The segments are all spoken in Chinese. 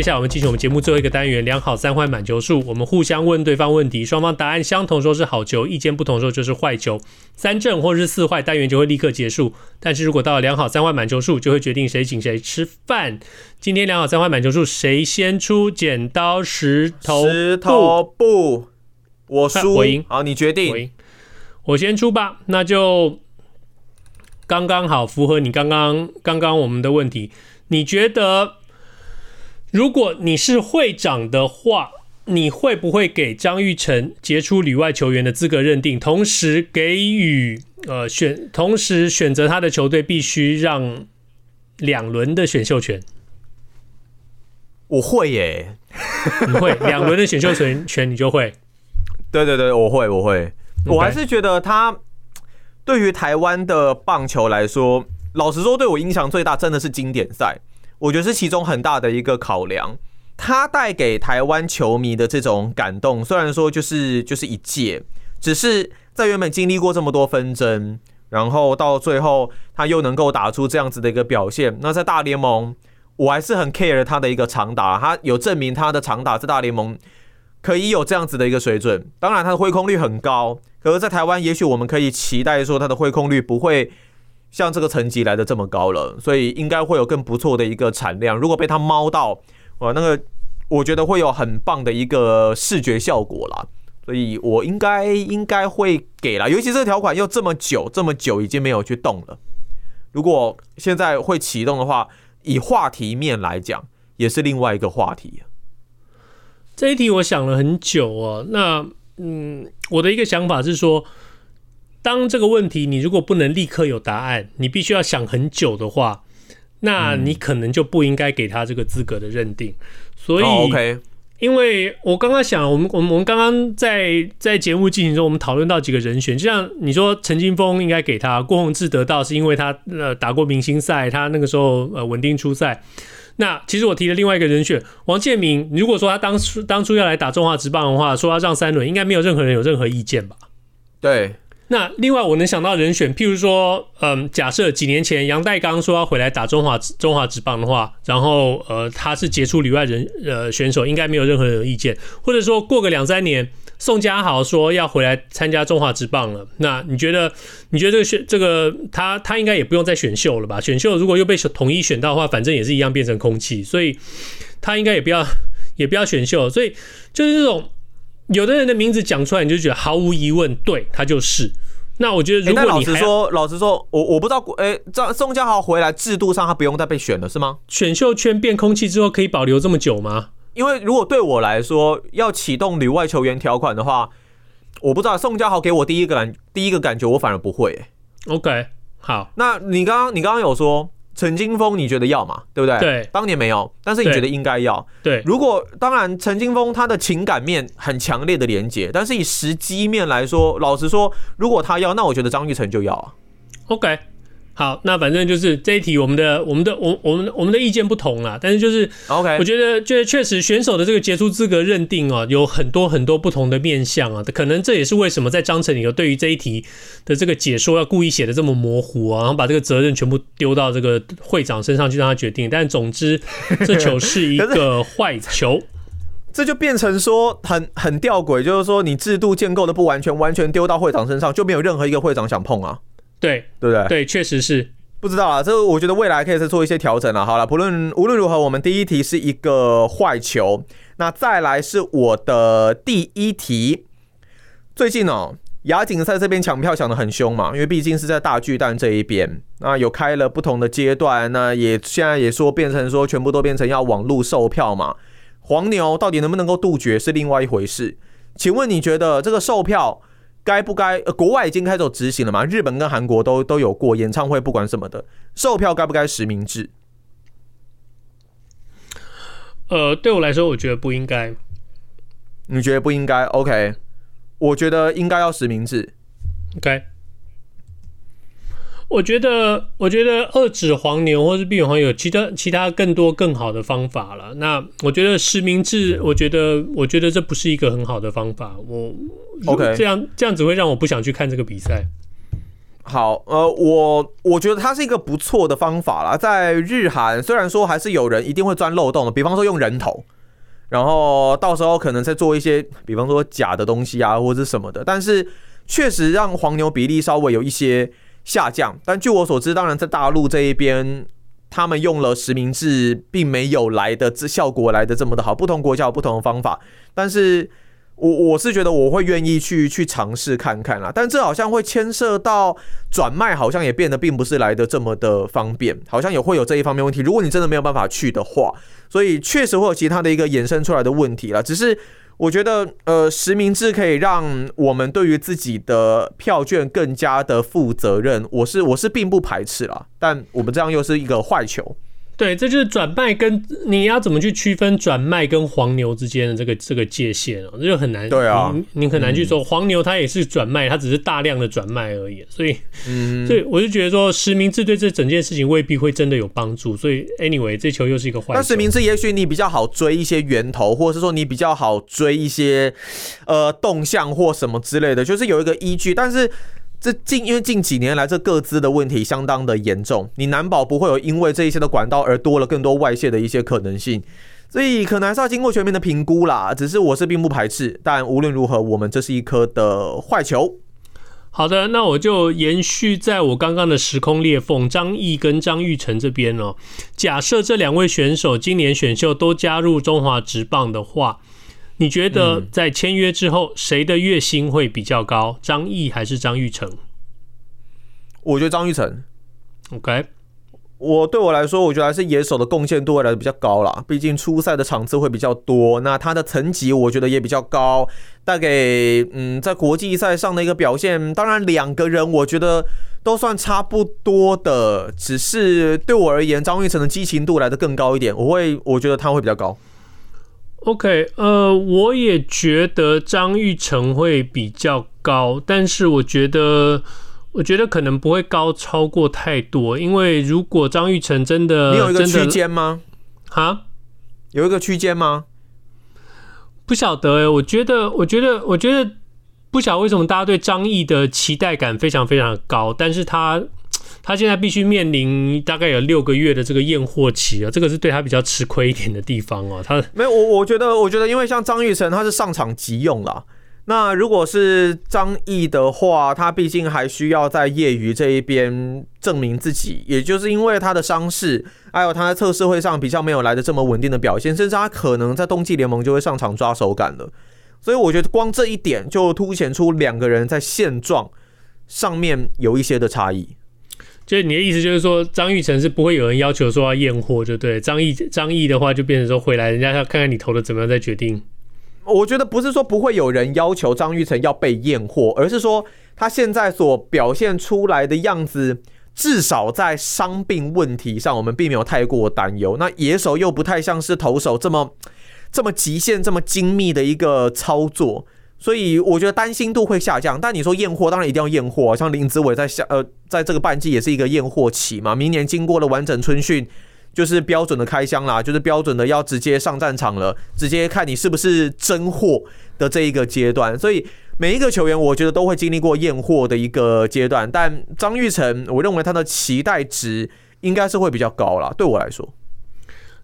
接下来我们进行我们节目最后一个单元，量好三坏满球数。我们互相问对方问题，双方答案相同说是好球，意见不同说就是坏球。三正或是四坏，单元就会立刻结束。但是如果到了量好三坏满球数，就会决定谁请谁吃饭。今天量好三坏满球数，谁先出？剪刀石头石头布，我输，我赢。好，你决定。我赢，我先出吧。那就刚刚好符合你刚刚刚刚我们的问题。你觉得？如果你是会长的话，你会不会给张玉成杰出旅外球员的资格认定，同时给予呃选，同时选择他的球队必须让两轮的选秀权？我会耶，你会两轮的选秀权权你就会？对对对，我会我会.我还是觉得他对于台湾的棒球来说，老实说，对我影响最大真的是经典赛。我觉得是其中很大的一个考量，他带给台湾球迷的这种感动，虽然说就是就是一届，只是在原本经历过这么多纷争，然后到最后他又能够打出这样子的一个表现，那在大联盟，我还是很 care 他的一个长打，他有证明他的长打在大联盟可以有这样子的一个水准，当然他的挥空率很高，可是，在台湾也许我们可以期待说他的挥空率不会。像这个层级来的这么高了，所以应该会有更不错的一个产量。如果被他猫到，哇，那个我觉得会有很棒的一个视觉效果啦。所以我应该应该会给啦，尤其这条款又这么久这么久已经没有去动了。如果现在会启动的话，以话题面来讲，也是另外一个话题。这一题我想了很久哦。那嗯，我的一个想法是说。当这个问题你如果不能立刻有答案，你必须要想很久的话，那你可能就不应该给他这个资格的认定。所以，OK，因为我刚刚想，我们我们我们刚刚在在节目进行中，我们讨论到几个人选，就像你说陈金峰应该给他，郭宏志得到是因为他呃打过明星赛，他那个时候呃稳定出赛。那其实我提了另外一个人选王建民，如果说他当初当初要来打中华职棒的话，说要让三轮，应该没有任何人有任何意见吧？对。那另外我能想到人选，譬如说，嗯，假设几年前杨代刚说要回来打中华中华职棒的话，然后呃他是杰出旅外人呃选手，应该没有任何人意见。或者说过个两三年，宋家豪说要回来参加中华职棒了，那你觉得你觉得这个选这个他他应该也不用再选秀了吧？选秀如果又被统一选到的话，反正也是一样变成空气，所以他应该也不要也不要选秀。所以就是这种。有的人的名字讲出来，你就觉得毫无疑问，对，他就是。那我觉得，如果老实说，老实说，我我不知道，哎、欸，这宋家豪回来制度上他不用再被选了，是吗？选秀圈变空气之后可以保留这么久吗？因为如果对我来说要启动旅外球员条款的话，我不知道宋家豪给我第一个感第一个感觉，我反而不会、欸。OK，好，那你刚刚你刚刚有说。陈金峰，你觉得要吗？对不对？对，当年没有，但是你觉得应该要。对，如果当然，陈金峰他的情感面很强烈的连接，但是以时机面来说，老实说，如果他要，那我觉得张玉成就要啊。OK。好，那反正就是这一题，我们的、我们的、我、我们、我们的意见不同啦。但是就是，OK，我觉得，就是确实选手的这个杰出资格认定哦，有很多很多不同的面向啊。可能这也是为什么在章程里头对于这一题的这个解说要故意写的这么模糊啊，然后把这个责任全部丢到这个会长身上去让他决定。但总之，这球是一个坏球，这就变成说很很吊诡，就是说你制度建构的不完全，完全丢到会长身上，就没有任何一个会长想碰啊。对，对不对？对，确实是不知道啊。这个我觉得未来可以再做一些调整了。好了，不论无论如何，我们第一题是一个坏球。那再来是我的第一题。最近哦，亚锦赛这边抢票抢得很凶嘛，因为毕竟是在大巨蛋这一边，那有开了不同的阶段，那也现在也说变成说全部都变成要网络售票嘛。黄牛到底能不能够杜绝是另外一回事。请问你觉得这个售票？该不该？呃，国外已经开始执行了嘛？日本跟韩国都都有过演唱会，不管什么的，售票该不该实名制？呃，对我来说，我觉得不应该。你觉得不应该？OK，我觉得应该要实名制。OK，我觉得，我觉得二指黄牛或是避免黄牛有其他其他更多更好的方法了。那我觉得实名制，我觉得我觉得这不是一个很好的方法。我 OK，这样这样只会让我不想去看这个比赛。好，呃，我我觉得它是一个不错的方法啦。在日韩，虽然说还是有人一定会钻漏洞的，比方说用人头，然后到时候可能再做一些，比方说假的东西啊，或者什么的，但是确实让黄牛比例稍微有一些。下降，但据我所知，当然在大陆这一边，他们用了实名制，并没有来的这效果来的这么的好。不同国家有不同的方法，但是我我是觉得我会愿意去去尝试看看啦。但这好像会牵涉到转卖，好像也变得并不是来的这么的方便，好像也会有这一方面问题。如果你真的没有办法去的话，所以确实会有其他的一个衍生出来的问题啦。只是。我觉得，呃，实名制可以让我们对于自己的票券更加的负责任。我是我是并不排斥啦，但我们这样又是一个坏球。对，这就是转卖跟你要怎么去区分转卖跟黄牛之间的这个这个界限哦，这就很难。对啊，你，你很难去说、嗯、黄牛它也是转卖，它只是大量的转卖而已。所以，嗯，所以我就觉得说实名制对这整件事情未必会真的有帮助。所以，anyway，这球又是一个坏球。那实名制也许你比较好追一些源头，或者是说你比较好追一些呃动向或什么之类的，就是有一个依据，但是。这近因为近几年来这各资的问题相当的严重，你难保不会有因为这一些的管道而多了更多外泄的一些可能性，所以可能还是要经过全面的评估啦。只是我是并不排斥，但无论如何，我们这是一颗的坏球。好的，那我就延续在我刚刚的时空裂缝，张毅跟张玉成这边哦。假设这两位选手今年选秀都加入中华职棒的话。你觉得在签约之后，谁的月薪会比较高？张毅还是张玉成？我觉得张玉成。OK，我对我来说，我觉得还是野手的贡献度会来的比较高啦。毕竟初赛的场次会比较多，那他的层级我觉得也比较高。带给嗯，在国际赛上的一个表现，当然两个人我觉得都算差不多的，只是对我而言，张玉成的激情度来的更高一点。我会，我觉得他会比较高。OK，呃，我也觉得张玉成会比较高，但是我觉得，我觉得可能不会高超过太多，因为如果张玉成真的，你有一个区间吗？哈，有一个区间吗？不晓得哎、欸，我觉得，我觉得，我觉得不晓得为什么大家对张译的期待感非常非常的高，但是他。他现在必须面临大概有六个月的这个验货期啊，这个是对他比较吃亏一点的地方哦。他没有我，我觉得，我觉得，因为像张玉成他是上场急用啦。那如果是张毅的话，他毕竟还需要在业余这一边证明自己，也就是因为他的伤势，还有他在测试会上比较没有来的这么稳定的表现，甚至他可能在冬季联盟就会上场抓手感了。所以我觉得光这一点就凸显出两个人在现状上面有一些的差异。所以你的意思就是说，张玉成是不会有人要求说要验货，就对。张毅张毅的话，就变成说回来，人家要看看你投的怎么样再决定。我觉得不是说不会有人要求张玉成要被验货，而是说他现在所表现出来的样子，至少在伤病问题上，我们并没有太过担忧。那野手又不太像是投手这么这么极限、这么精密的一个操作。所以我觉得担心度会下降，但你说验货当然一定要验货，像林子伟在下呃，在这个半季也是一个验货期嘛。明年经过了完整春训，就是标准的开箱啦，就是标准的要直接上战场了，直接看你是不是真货的这一个阶段。所以每一个球员，我觉得都会经历过验货的一个阶段。但张玉成，我认为他的期待值应该是会比较高啦，对我来说。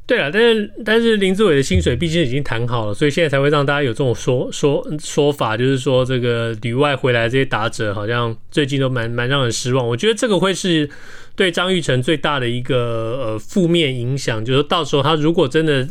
对啊，但是但是林志伟的薪水毕竟已经谈好了，所以现在才会让大家有这种说说说法，就是说这个旅外回来这些打者好像最近都蛮蛮让人失望。我觉得这个会是对张玉成最大的一个呃负面影响，就是到时候他如果真的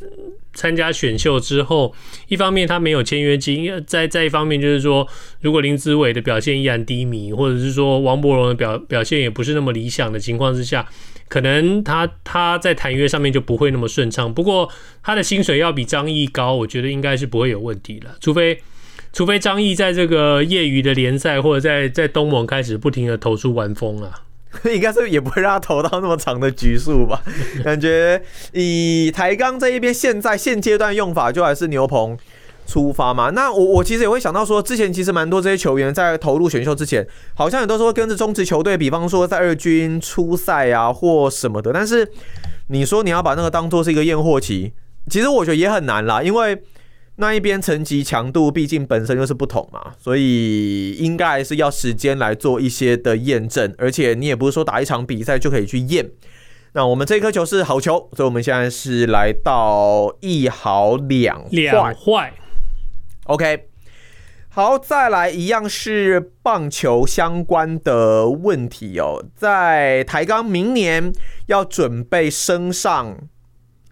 参加选秀之后，一方面他没有签约金，再再一方面就是说，如果林子伟的表现依然低迷，或者是说王柏荣的表表现也不是那么理想的情况之下。可能他他在谈约上面就不会那么顺畅，不过他的薪水要比张毅高，我觉得应该是不会有问题了。除非除非张毅在这个业余的联赛或者在在东盟开始不停的投出完封啊，应该是也不会让他投到那么长的局数吧。感觉以台钢这一边现在现阶段用法，就还是牛棚出发嘛。那我我其实也会想到说，之前其实蛮多这些球员在投入选秀之前，好像也都是会跟着中职球队，比方说在二军出赛啊或什么的。但是你说你要把那个当做是一个验货期，其实我觉得也很难啦，因为。那一边层级强度毕竟本身就是不同嘛，所以应该还是要时间来做一些的验证，而且你也不是说打一场比赛就可以去验。那我们这颗球是好球，所以我们现在是来到一好两两坏。OK，好，再来一样是棒球相关的问题哦，在台钢明年要准备升上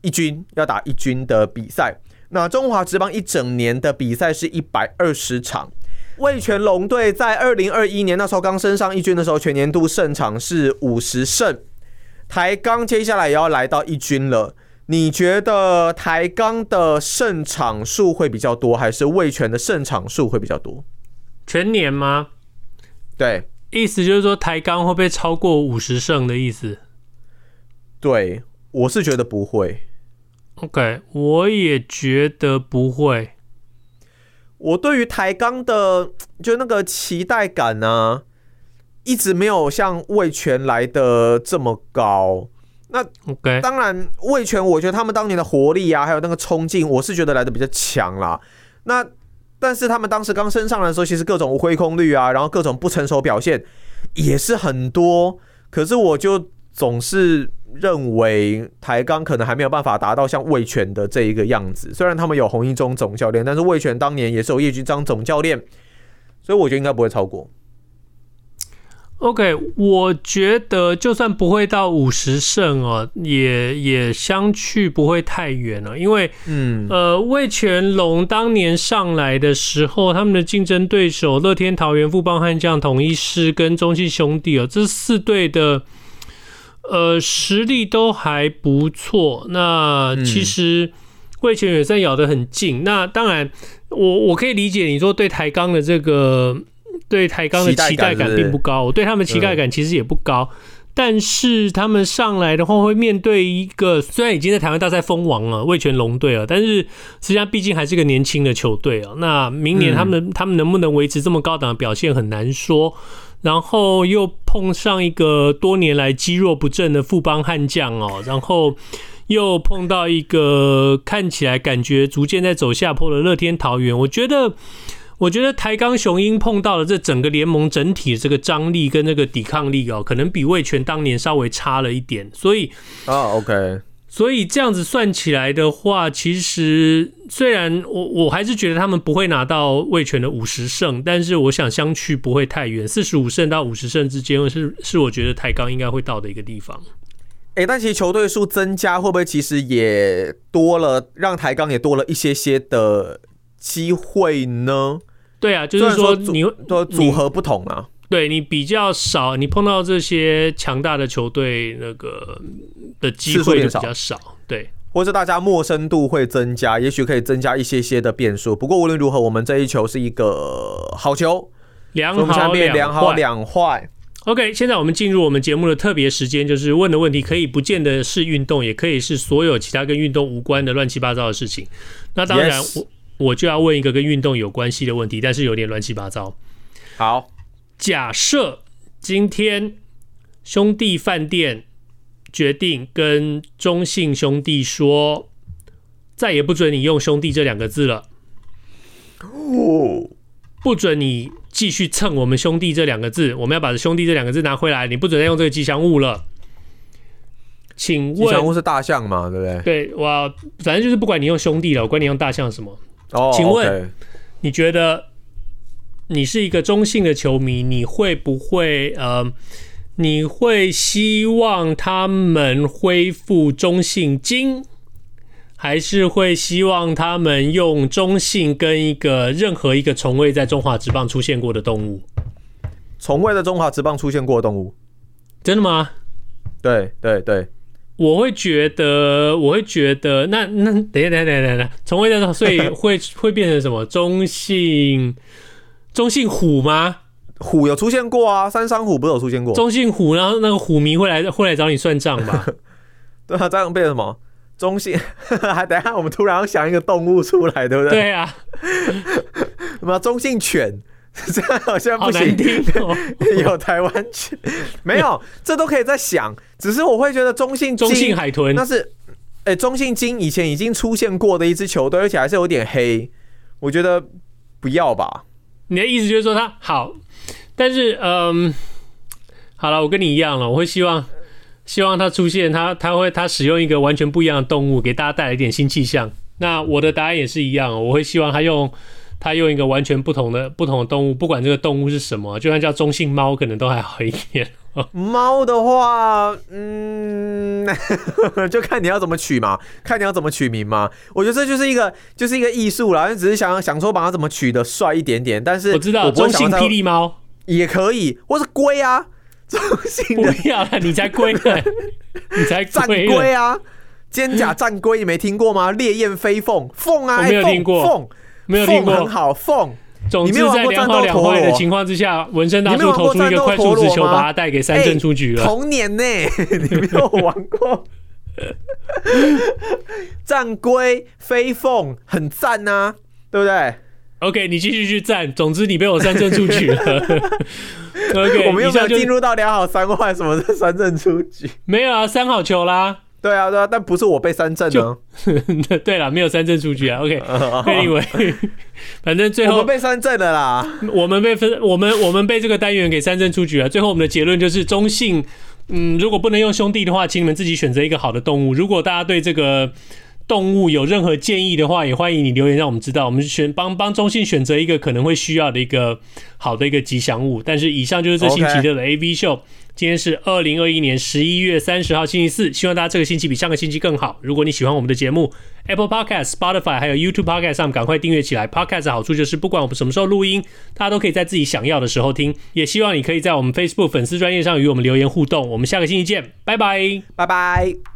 一军，要打一军的比赛。那中华职棒一整年的比赛是一百二十场，味全龙队在二零二一年那时候刚升上一军的时候，全年度胜场是五十胜。台钢接下来也要来到一军了，你觉得台钢的胜场数会比较多，还是味全的胜场数会比较多？全年吗？对，意思就是说台钢会不会超过五十胜的意思？对，我是觉得不会。OK，我也觉得不会。我对于台钢的就那个期待感呢，一直没有像味全来的这么高。那 OK，当然魏权，我觉得他们当年的活力啊，还有那个冲劲，我是觉得来的比较强啦。那但是他们当时刚升上来的时候，其实各种挥空率啊，然后各种不成熟表现也是很多。可是我就总是。认为台钢可能还没有办法达到像魏权的这一个样子，虽然他们有洪一中总教练，但是魏权当年也是有叶君璋总教练，所以我觉得应该不会超过。OK，我觉得就算不会到五十胜哦，也也相去不会太远了，因为嗯呃味全龙当年上来的时候，他们的竞争对手乐天桃园、富邦悍将、统一师跟中信兄弟哦，这四队的。呃，实力都还不错。那其实魏全也算咬得很近。嗯、那当然我，我我可以理解你说对台钢的这个对台钢的期待感并不高。我对他们期待感其实也不高。嗯、但是他们上来的话，会面对一个虽然已经在台湾大赛封王了味全龙队了，但是实际上毕竟还是个年轻的球队啊。那明年他们、嗯、他们能不能维持这么高档的表现很难说。然后又碰上一个多年来积弱不振的富邦悍将哦，然后又碰到一个看起来感觉逐渐在走下坡的乐天桃园。我觉得，我觉得台钢雄鹰碰到了这整个联盟整体的这个张力跟那个抵抗力哦，可能比味全当年稍微差了一点。所以啊，OK。所以这样子算起来的话，其实虽然我我还是觉得他们不会拿到魏权的五十胜，但是我想相去不会太远，四十五胜到五十胜之间是是我觉得台钢应该会到的一个地方。哎、欸，但其实球队数增加会不会其实也多了，让台钢也多了一些些的机会呢？对啊，就是说你的组合不同啊。对你比较少，你碰到这些强大的球队，那个的机会就比较少，对，或者大家陌生度会增加，也许可以增加一些些的变数。不过无论如何，我们这一球是一个好球，两好两好两坏。OK，现在我们进入我们节目的特别时间，就是问的问题可以不见得是运动，也可以是所有其他跟运动无关的乱七八糟的事情。那当然，我.我就要问一个跟运动有关系的问题，但是有点乱七八糟。好。假设今天兄弟饭店决定跟中信兄弟说，再也不准你用兄弟这两个字了，哦不准你继续蹭我们兄弟这两个字，我们要把兄弟这两个字拿回来，你不准再用这个吉祥物了。请问吉祥物是大象嘛？对不对？对，我反正就是不管你用兄弟了，我管你用大象什么。哦，请问你觉得？你是一个中性的球迷，你会不会呃，你会希望他们恢复中性金，还是会希望他们用中性跟一个任何一个从未在中华职棒出现过的动物？从未在中华职棒出现过的动物？真的吗？对对对，我会觉得，我会觉得，那那等一下等一下等一下，从未在，所以 会会变成什么？中性？中性虎吗？虎有出现过啊，三山虎不是有出现过？中性虎，然后那个虎迷会来会来找你算账吧？对啊，这样变成什么？中性，还 等一下我们突然要想一个动物出来，对不对？对啊，什么中性犬？这样好像不行。哦、有台湾犬没有？这都可以在想。只是我会觉得中性中性海豚那是，哎、欸，中性鲸以前已经出现过的一支球队，而且还是有点黑。我觉得不要吧。你的意思就是说它好，但是嗯，好了，我跟你一样了，我会希望。希望它出现，它它会它使用一个完全不一样的动物，给大家带来一点新气象。那我的答案也是一样，我会希望它用它用一个完全不同的不同的动物，不管这个动物是什么，就算叫中性猫，可能都还好一点。猫的话，嗯，就看你要怎么取嘛，看你要怎么取名嘛。我觉得这就是一个就是一个艺术啦，就只是想想说把它怎么取的帅一点点。但是我知道中性霹雳猫也可以，或是龟啊。中性的不要了，你才龟呢，你才战龟啊！肩甲战龟你没听过吗？烈焰飞凤凤啊，我没有听过凤，没有听过，很好凤。总之在两好两坏的情况之下，纹身大叔投出一个快速直球，把他带给三振出局了。童年呢，你没有玩过？战龟飞凤很赞啊，对不对？OK，你继续去战。总之，你被我三振出局了。OK，我们又没有进入到两好三坏，什么是三振出局？没有啊，三好球啦。对啊，对啊，但不是我被三振呢。对了，没有三振出局啊。OK，Anyway，反正最后我们被三振了啦。我们被分，我们我们被这个单元给三振出局了。最后我们的结论就是中性。嗯，如果不能用兄弟的话，请你们自己选择一个好的动物。如果大家对这个。动物有任何建议的话，也欢迎你留言让我们知道。我们选帮帮中性选择一个可能会需要的一个好的一个吉祥物。但是以上就是这星期的 AV 秀。Okay. 今天是二零二一年十一月三十号星期四，希望大家这个星期比上个星期更好。如果你喜欢我们的节目，Apple Podcast、Spotify 还有 YouTube Podcast 上赶快订阅起来。Podcast 的好处就是不管我们什么时候录音，大家都可以在自己想要的时候听。也希望你可以在我们 Facebook 粉丝专业上与我们留言互动。我们下个星期见，拜拜，拜拜。